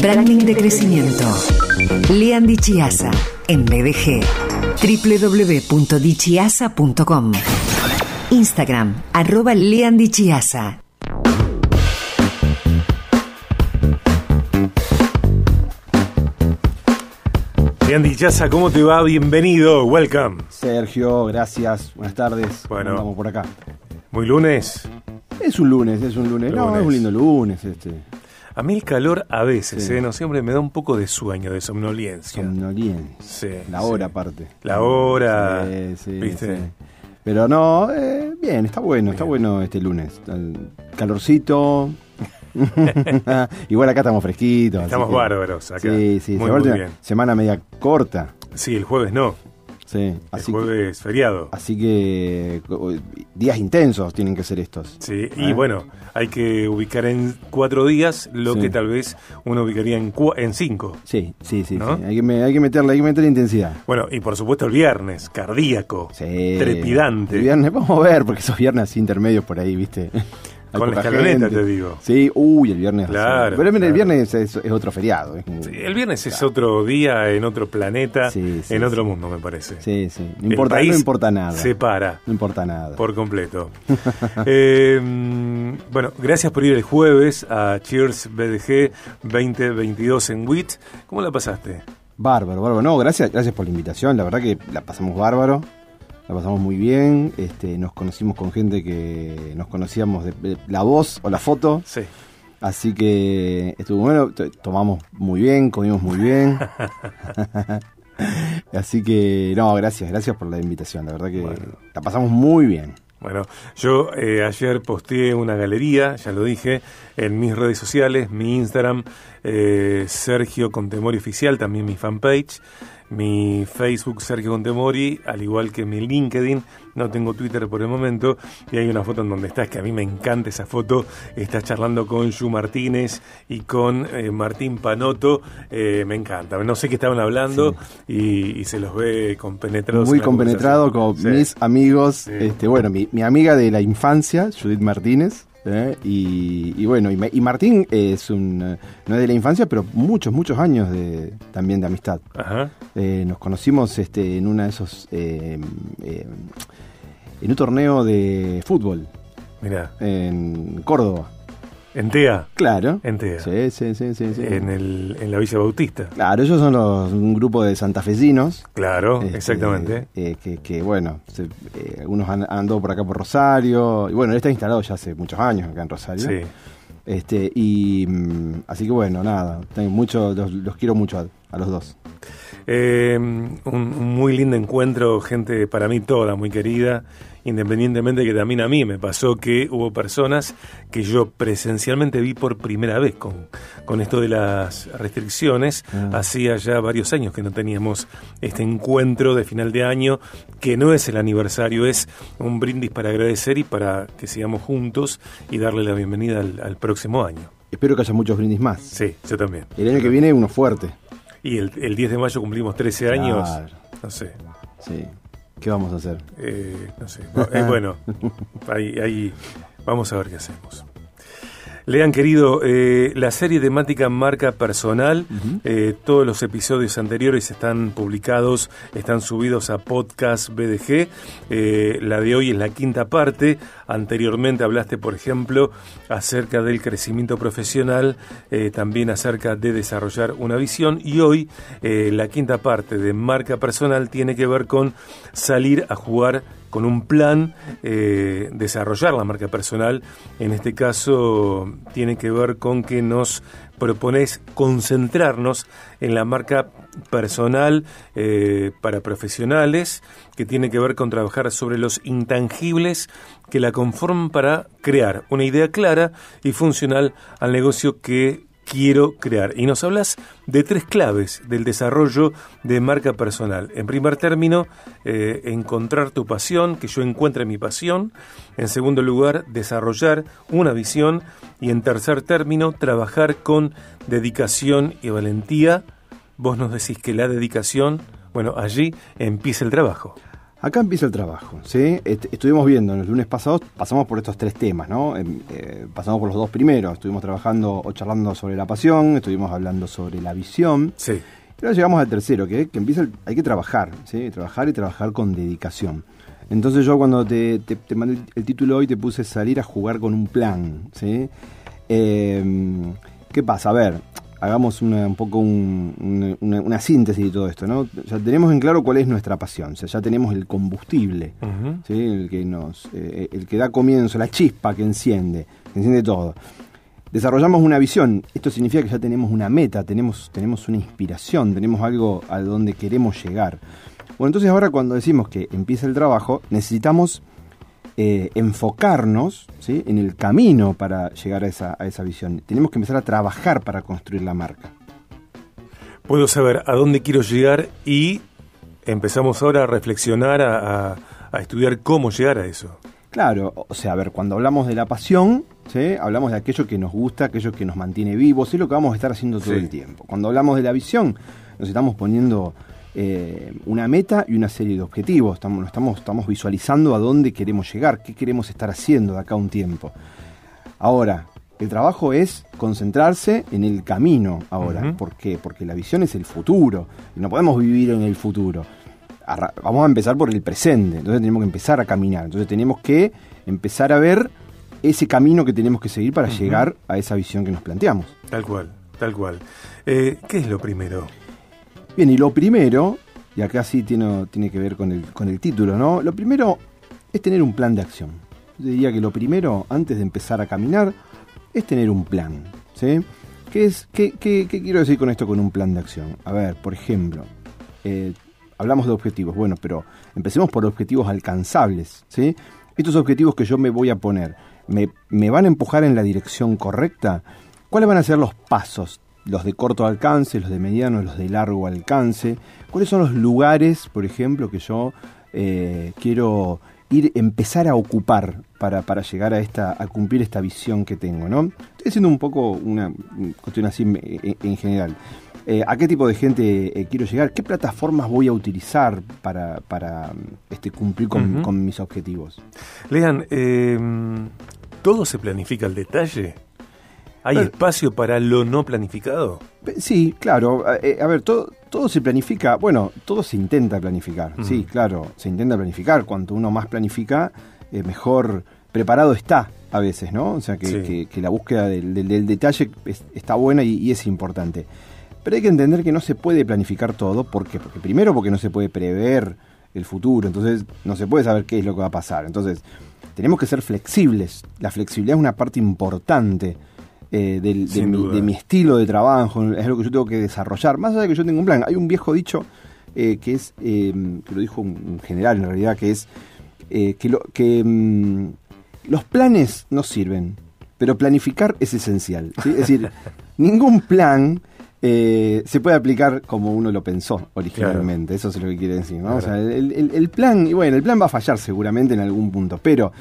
Branding de crecimiento. Lean Dichiasa en BDG. www.dichiasa.com. Instagram, arroba Lean Dichiasa. Lean Dichiasa, ¿cómo te va? Bienvenido, welcome. Sergio, gracias, buenas tardes. Bueno. Vamos por acá. Muy lunes. Es un lunes, es un lunes. No, es un lindo lunes este. A mí el calor a veces, Sí. ¿eh? No siempre me da un poco de sueño, de somnolencia. Somnoliense. Sí, La sí. hora aparte. La hora, Sí, sí, ¿viste? Pero no, eh, bien, está bueno, está bueno este lunes. El calorcito. Igual acá estamos fresquitos. Estamos que- bárbaros acá. Sí, sí, Muy, muy bien. semana media corta. Sí, el jueves no. Sí, El así que, feriado. así que días intensos tienen que ser estos. Sí, y ¿Eh? bueno, hay que ubicar en cuatro días lo Sí. que tal vez uno ubicaría en, cua- en cinco. Sí, sí, sí, ¿No? sí. Hay, que hay que meterle, hay que meterle intensidad. Bueno, y por supuesto el viernes, cardíaco, Sí. trepidante. El viernes, vamos a ver, porque esos viernes intermedios por ahí, ¿viste? Hay Con la escaloneta, gente. te digo. Sí, uy, el viernes. Claro, Pero mira, el claro. viernes es, es otro feriado. es Sí, el viernes es otro día, en otro planeta, Sí, sí, en otro mundo, me parece. Sí, sí. No El importa, país no importa nada. Se para. No importa nada. Por completo. Eh, mm, bueno, gracias por ir el jueves a Cheers BDG 2022 en WIT. ¿Cómo la pasaste? Bárbaro, bárbaro. No, gracias, gracias por la invitación. La verdad que la pasamos bárbaro. La pasamos muy bien. Este, nos conocimos con gente que nos conocíamos de, de la voz o la foto. Sí. Así que estuvo bueno, tomamos muy bien, comimos muy bien. Así que, no, gracias, gracias por la invitación. La verdad que Bueno. la pasamos muy bien. Bueno, yo eh, ayer posteé una galería, ya lo dije, en mis redes sociales, mi Instagram, eh, Sergio Contemori Oficial, también mi fanpage, mi Facebook Sergio Contemori, al igual que mi LinkedIn, no tengo Twitter por el momento, y hay una foto en donde estás, que a mí me encanta esa foto, estás charlando con Yu Martínez y con eh, Martín Panoto, eh, me encanta, no sé qué estaban hablando y, y se los ve compenetrados. muy compenetrado con. Sí. mis amigos. Sí. Este, bueno, mi, mi amiga de la infancia, Judith Martínez. ¿Eh? Y, y bueno, y, y Martín es un, no es de la infancia, pero muchos, muchos años de, también de amistad. Ajá. Eh, nos conocimos este, en una de esos. eh, eh, en un torneo de fútbol Mira, en Córdoba. En TEA, Claro. en TEA, Sí, sí, sí, sí. sí. en, el, en la Villa Bautista. Claro, ellos son los, un grupo de santafesinos. Claro, este, exactamente. eh, que, que, bueno, se- eh, algunos han han andado por acá por Rosario. Y bueno, él está instalado ya hace muchos años acá en Rosario. Sí. Este, y mm, así que bueno, nada, tengo mucho, los, los quiero mucho a, a los dos. Eh, un, un muy lindo encuentro, gente para mí toda muy querida, independientemente que también a mí me pasó que hubo personas que yo presencialmente vi por primera vez con, con esto de las restricciones. Ah. Hacía ya varios años que no teníamos este encuentro de final de año, que no es el aniversario, es un brindis para agradecer y para que sigamos juntos y darle la bienvenida al, al próximo año. Espero que haya muchos brindis más. Sí, yo también. El año que viene uno fuerte. Y el, el 10 de mayo cumplimos 13 años. Claro. No sé. Sí. ¿Qué vamos a hacer? Eh, no sé. Eh, bueno, ahí, ahí vamos a ver qué hacemos. Lean, querido, eh, la serie temática marca personal, eh, todos los episodios anteriores están publicados, están subidos a podcast BDG. Eh, la de hoy es la quinta parte. Anteriormente hablaste, por ejemplo, acerca del crecimiento profesional, eh, también acerca de desarrollar una visión. Y hoy eh, la quinta parte de marca personal tiene que ver con salir a jugar con un plan, eh, desarrollar la marca personal. En este caso tiene que ver con que nos propones concentrarnos en la marca personal eh, para profesionales, que tiene que ver con trabajar sobre los intangibles que la conforman para crear una idea clara y funcional al negocio que quiero crear. Y nos hablas de tres claves del desarrollo de marca personal. En primer término, eh, encontrar tu pasión, que yo encuentre mi pasión. En segundo lugar, desarrollar una visión. Y en tercer término, trabajar con dedicación y valentía. Vos nos decís que la dedicación, bueno, allí empieza el trabajo. Acá empieza el trabajo, ¿sí? estuvimos viendo en los lunes pasados, pasamos por estos tres temas, ¿no? Em, eh, pasamos por los dos primeros, estuvimos trabajando o charlando sobre la pasión, estuvimos hablando sobre la visión. Sí. Y ahora llegamos al tercero, que, que empieza, hay que trabajar, ¿sí? Trabajar y trabajar con dedicación. Entonces yo cuando te, mandé el título hoy te puse salir a jugar con un plan, ¿sí? Em, ¿Qué pasa? A ver, hagamos un poco una, síntesis de todo esto, ¿no? Ya tenemos en claro cuál es nuestra pasión, o sea, ya tenemos el combustible, el que nos, eh, el que da comienzo, la chispa que enciende, que enciende todo. Desarrollamos una visión, esto significa que ya tenemos una meta, tenemos, tenemos una inspiración, tenemos algo a donde queremos llegar. Bueno, entonces ahora cuando decimos que empieza el trabajo, necesitamos eh, enfocarnos en el camino para llegar a esa, a esa visión. Tenemos que empezar a trabajar para construir la marca. Puedo saber a dónde quiero llegar y empezamos ahora a reflexionar, a, estudiar cómo llegar a eso. Claro, o sea, a ver, cuando hablamos de la pasión, ¿sí? hablamos de aquello que nos gusta, aquello que nos mantiene vivos, es lo que vamos a estar haciendo todo el tiempo. Cuando hablamos de la visión, nos estamos poniendo eh, una meta y una serie de objetivos. Estamos, estamos, estamos visualizando a dónde queremos llegar, qué queremos estar haciendo de acá a un tiempo. Ahora, el trabajo es concentrarse en el camino ahora. ¿Por qué? Porque la visión es el futuro. Y no podemos vivir en el futuro. vamos a empezar por el presente. Entonces tenemos que empezar a caminar. Entonces tenemos que empezar a ver ese camino que tenemos que seguir para llegar a esa visión que nos planteamos. Tal cual, tal cual. Eh, ¿Qué es lo primero? Bien, y lo primero, y acá sí tiene, tiene que ver con el, con el título, ¿no? Lo primero es tener un plan de acción. Yo diría que lo primero, antes de empezar a caminar, es tener un plan, ¿sí? ¿Qué, es, qué, qué, quiero decir con esto con un plan de acción? A ver, por ejemplo, eh, hablamos de objetivos, bueno, pero empecemos por objetivos alcanzables, ¿sí? Estos objetivos que yo me voy a poner, ¿me, me van a empujar en la dirección correcta? ¿Cuáles van a ser los pasos los de corto alcance, los de mediano, los de largo alcance. ¿Cuáles son los lugares, por ejemplo, que yo eh, quiero ir, empezar a ocupar para, para, llegar a, esta, a cumplir esta visión que tengo? ¿no? Estoy haciendo un poco una cuestión así en, general. Eh, ¿A qué tipo de gente eh, quiero llegar? ¿Qué plataformas voy a utilizar para, para este, cumplir con, con mis objetivos? Lean, ¿todo se planifica al detalle? ¿Hay espacio para lo no planificado? Sí, claro. Eh, a ver, todo, todo se planifica, bueno, todo se intenta planificar, sí, claro, se intenta planificar. Cuanto uno más planifica, eh, mejor preparado está a veces, ¿no? O sea, que, la búsqueda del, detalle está buena y, es importante. Pero hay que entender que no se puede planificar todo, ¿por qué? Porque primero porque no se puede prever el futuro, entonces no se puede saber qué es lo que va a pasar. Entonces, tenemos que ser flexibles. La flexibilidad es una parte importante eh, de, mi, estilo de trabajo, es lo que yo tengo que desarrollar, más allá de que yo tengo un plan. Hay un viejo dicho eh, que es, eh, que lo dijo un, general en realidad, que es que, lo, que mm, los planes no sirven, pero planificar es esencial. Es decir, ningún plan se puede aplicar como uno lo pensó originalmente. Eso es lo que quiere decir. el, el, plan, y bueno, el plan va a fallar seguramente en algún punto, pero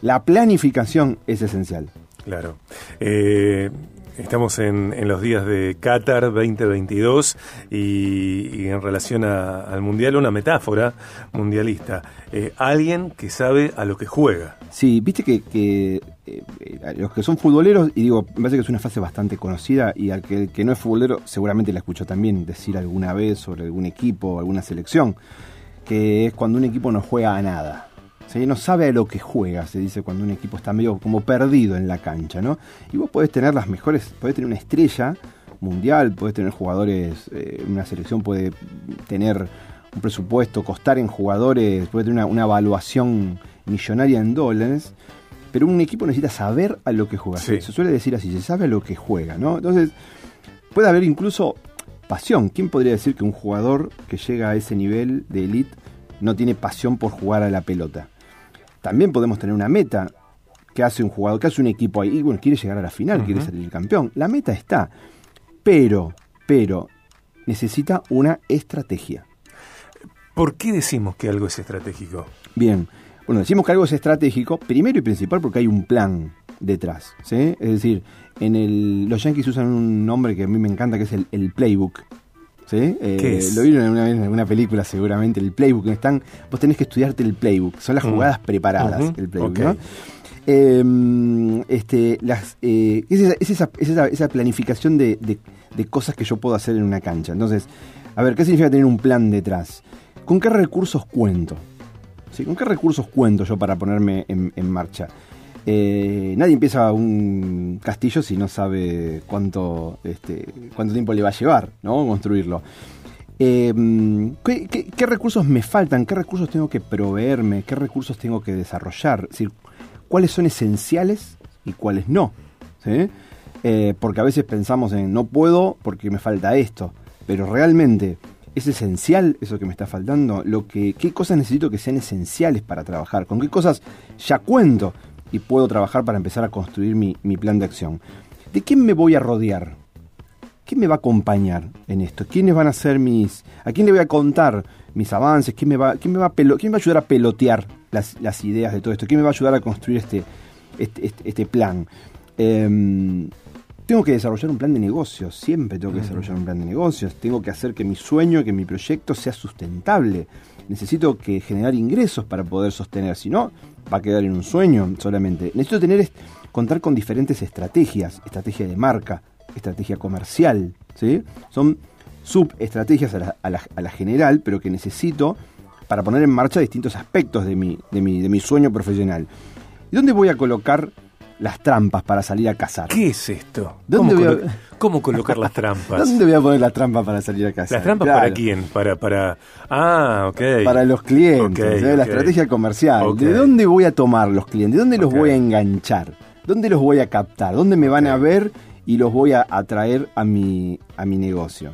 la planificación es esencial. Claro. Eh, estamos en, los días de Qatar 2022 y, en relación al Mundial una metáfora mundialista. Eh, alguien que sabe a lo que juega. Sí, viste que, eh, los que son futboleros, y digo, me parece que es una frase bastante conocida y al que, no es futbolero seguramente la escuchó también decir alguna vez sobre algún equipo alguna selección, que es cuando un equipo no juega a nada. No sabe a lo que juega, se dice cuando un equipo está medio como perdido en la cancha, ¿no? Y vos podés tener las mejores, podés tener una estrella mundial, podés tener jugadores, eh, una selección puede tener un presupuesto, costar en jugadores, puede tener una, evaluación millonaria en dólares, pero un equipo necesita saber a lo que juega. Se suele decir así, se sabe a lo que juega, ¿no? Entonces, puede haber incluso pasión. ¿Quién podría decir que un jugador que llega a ese nivel de elite no tiene pasión por jugar a la pelota? También podemos tener una meta que hace un jugador, que hace un equipo ahí, y bueno, quiere llegar a la final, quiere salir campeón. La meta está, pero, pero, necesita una estrategia. ¿Por qué decimos que algo es estratégico? Bien, bueno, decimos que algo es estratégico, primero y principal porque hay un plan detrás, ¿sí? Es decir, en el, los Yankees usan un nombre que a mí me encanta, que es el, playbook, ¿sí? Eh, lo vieron una vez en alguna película seguramente, el playbook. Están, vos tenés que estudiarte el playbook, son las mm. jugadas preparadas, el playbook. ¿no? Em, este, las, eh, es, esa, esa, planificación de, cosas que yo puedo hacer en una cancha. Entonces, a ver, ¿qué significa tener un plan detrás? ¿Con qué recursos cuento? ¿Sí? ¿Con qué recursos cuento yo para ponerme en, marcha? Eh, nadie empieza un castillo si no sabe cuánto, este, cuánto tiempo le va a llevar ¿no? construirlo. Em, ¿qué, recursos me faltan? ¿Qué recursos tengo que proveerme? ¿Qué recursos tengo que desarrollar? Es cuáles son esenciales y cuáles no. Eh, porque a veces pensamos en no puedo porque me falta esto, pero realmente es esencial eso que me está faltando, lo que, qué cosas necesito que sean esenciales para trabajar, con qué cosas ya cuento y puedo trabajar para empezar a construir mi, plan de acción. ¿De quién me voy a rodear? ¿Quién me va a acompañar en esto? ¿Quiénes van a ser mis... ¿A quién le voy a contar mis avances? ¿Quién me va, quién me va, a, quién va a ayudar a pelotear las, ideas de todo esto? ¿Quién me va a ayudar a construir este, este, este, este plan? Em, tengo que desarrollar un plan de negocios, siempre tengo que desarrollar un plan de negocios, tengo que hacer que mi sueño, que mi proyecto sea sustentable. Necesito que generar ingresos para poder sostener, si no, va a quedar en un sueño solamente. Necesito tener contar con diferentes estrategias, estrategia de marca, estrategia comercial, ¿sí? Son subestrategias a la, general, pero que necesito para poner en marcha distintos aspectos de mi, de mi sueño profesional. ¿Y dónde voy a colocar las trampas para salir a cazar? ¿Qué es esto? ¿Dónde ¿Cómo, colocar las trampas? ¿Dónde voy a poner las trampas para salir a cazar? ¿Las trampas para quién? Para, para... Ah, ok. Para los clientes, la estrategia comercial. ¿De dónde voy a tomar los clientes? ¿Dónde los voy a enganchar? ¿Dónde los voy a captar? ¿Dónde me van a ver y los voy a atraer a mi, a mi negocio?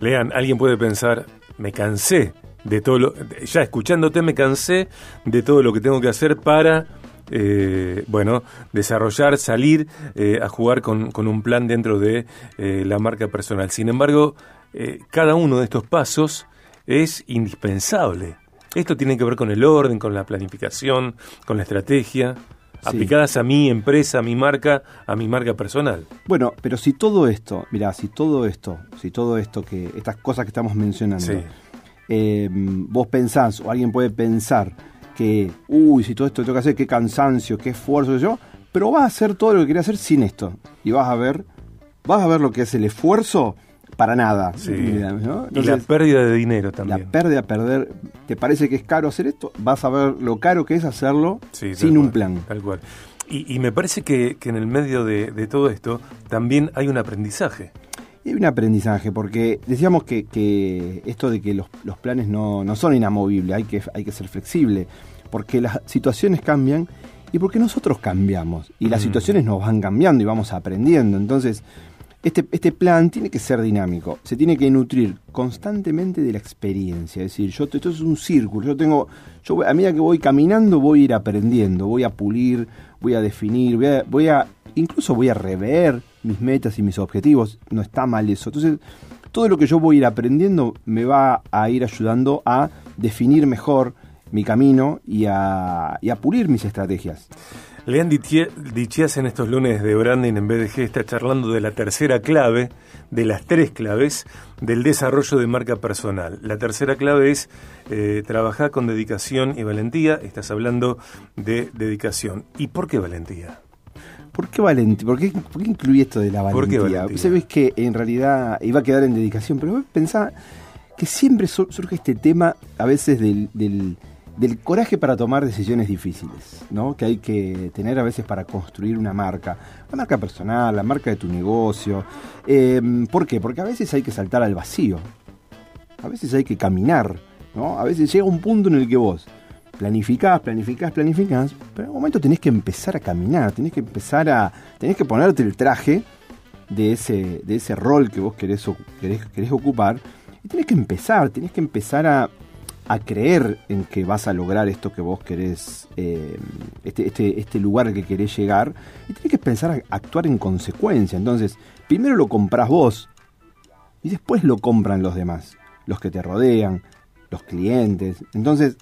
Lean, alguien puede pensar, me cansé de todo lo, ya escuchándote me cansé de todo lo que tengo que hacer para eh, bueno, desarrollar, salir eh, a jugar con, un plan dentro de eh, la marca personal. Sin embargo, cada uno de estos pasos es indispensable. Esto tiene que ver con el orden, con la planificación, con la estrategia. aplicadas a mi empresa, a mi marca, a mi marca personal. Bueno, pero si todo esto, mira, si todo esto, si todo esto que estas cosas que estamos mencionando, eh, vos pensás o alguien puede pensar que, uy, si todo esto tengo que hacer, qué cansancio, qué esfuerzo, yo, pero vas a hacer todo lo que quería hacer sin esto. Y vas a ver, vas a ver lo que es el esfuerzo para nada. y la pérdida de dinero también. La pérdida, perder. ¿Te parece que es caro hacer esto? Vas a ver lo caro que es hacerlo sin un plan. Tal cual. Y, me parece que, en el medio de, todo esto también hay un aprendizaje. Y hay un aprendizaje, porque decíamos que, esto de que los, planes no, son inamovibles, hay que, hay que ser flexible, porque las situaciones cambian y porque nosotros cambiamos, y las situaciones nos van cambiando y vamos aprendiendo. Entonces, este, este plan tiene que ser dinámico, se tiene que nutrir constantemente de la experiencia. Es decir, yo esto es un círculo, yo tengo, yo a medida que voy caminando voy a ir aprendiendo, voy a pulir, voy a definir, voy a, voy a incluso voy a rever mis metas y mis objetivos, no está mal eso. Entonces, todo lo que yo voy a ir aprendiendo me va a ir ayudando a definir mejor mi camino y a, pulir mis estrategias. Lean Dichias en estos lunes de Branding en BDG está charlando de la tercera clave, de las tres claves del desarrollo de marca personal. La tercera clave es eh, trabajar con dedicación y valentía. Estás hablando de dedicación. ¿Y por qué valentía? ¿Por qué valentía? ¿Por qué, incluí esto de la valentía? Sabes que en realidad iba a quedar en dedicación, pero pensaba que siempre surge este tema a veces del, del, coraje para tomar decisiones difíciles, ¿no? Que hay que tener a veces para construir una marca, la marca personal, la marca de tu negocio. Em, ¿Por qué? Porque a veces hay que saltar al vacío, a veces hay que caminar, ¿no? A veces llega un punto en el que vos planificás, planificás, planificás, pero en un momento tenés que empezar a caminar, tenés que empezar a. tenés que ponerte el traje de ese, de ese rol que vos querés, querés, ocupar, y tenés que empezar, tenés que empezar a, a creer en que vas a lograr esto que vos querés, eh, este, este, este lugar que querés llegar, y tenés que pensar a actuar en consecuencia. Entonces, primero lo compras vos, y después lo compran los demás, los que te rodean, los clientes. Entonces,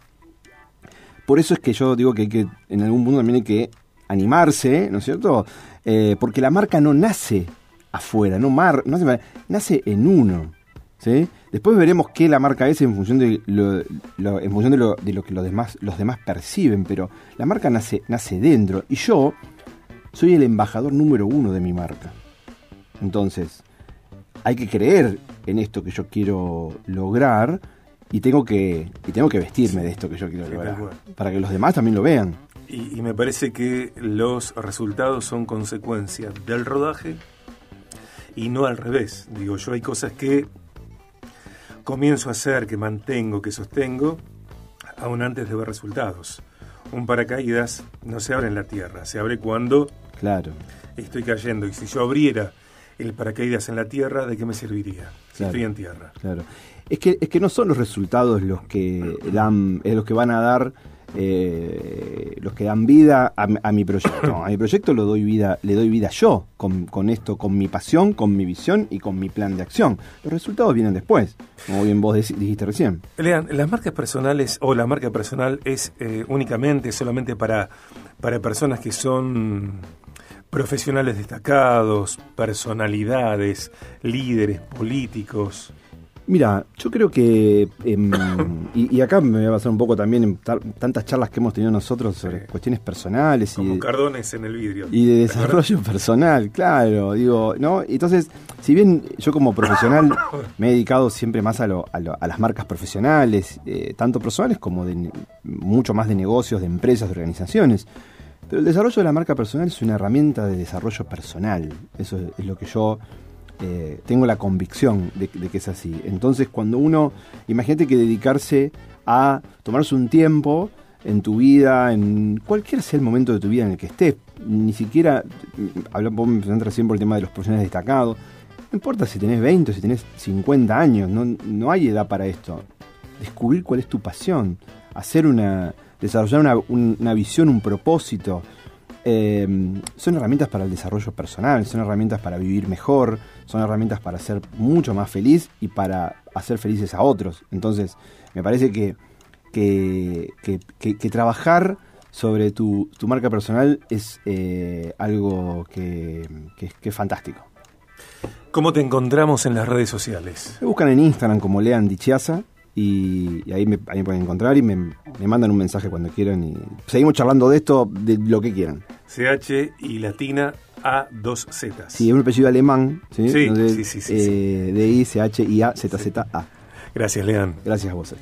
por eso es que yo digo que, hay que en algún punto también hay que animarse, ¿no es cierto? Eh, porque la marca no nace afuera, no, mar, no nace en uno. ¿sí? Después veremos qué la marca es en función de lo, en función de lo, de lo que los demás, los demás perciben, pero la marca nace, nace dentro y yo soy el embajador número uno de mi marca. Entonces, hay que creer en esto que yo quiero lograr y tengo que, y tengo que vestirme de esto que yo quiero lograr, para que los demás también lo vean. Y, y, me parece que los resultados son consecuencia del rodaje y no al revés. Digo, yo hay cosas que comienzo a hacer, que mantengo, que sostengo, aún antes de ver resultados. Un paracaídas no se abre en la tierra, se abre cuando claro. estoy cayendo. Y si yo abriera el paracaídas en la tierra, ¿de qué me serviría? Si estoy en tierra. Claro. Es que, es que no son los resultados los que dan, es los que van a dar eh, los que dan vida a, mi proyecto. A mi proyecto lo doy vida, le doy vida yo, con, con, esto, con mi pasión, con mi visión y con mi plan de acción. Los resultados vienen después, como bien vos dijiste recién. Lean, las marcas personales o la marca personal es eh, únicamente, solamente para, para personas que son profesionales destacados, personalidades, líderes políticos. Mira, yo creo que, em, y, acá me voy a basar un poco también en tantas charlas que hemos tenido nosotros sobre cuestiones personales. Como y cardones en el vidrio. Y de desarrollo personal, claro, digo, ¿no? Entonces, si bien yo como profesional me he dedicado siempre más a, lo, a, las marcas profesionales, eh, tanto personales como de mucho más de negocios, de empresas, de organizaciones, pero el desarrollo de la marca personal es una herramienta de desarrollo personal. Eso es lo que yo eh, tengo la convicción de, que es así. Entonces, cuando uno, imagínate que dedicarse a tomarse un tiempo en tu vida, en cualquier sea el momento de tu vida en el que estés, ni siquiera, hablamos recién por el tema de los profesionales destacados, no importa si tenés 20 o si tenés 50 años, no, no hay edad para esto. Descubrir cuál es tu pasión, hacer una, desarrollar una, una visión, un propósito, eh, son herramientas para el desarrollo personal, son herramientas para vivir mejor, son herramientas para ser mucho más feliz y para hacer felices a otros. Entonces, me parece que, que, trabajar sobre tu, marca personal es eh, algo que, es fantástico. ¿Cómo te encontramos en las redes sociales? Me buscan en Instagram como Lean Dichiasa y, ahí, me, pueden encontrar y me, mandan un mensaje cuando quieran y seguimos charlando de esto, de lo que quieran. CH y latina A 2 Z. Sí, es un apellido alemán, ¿sí? Sí, sí, sí, eh, D I C H I A Z Z A. Gracias, Lean. Gracias a vos.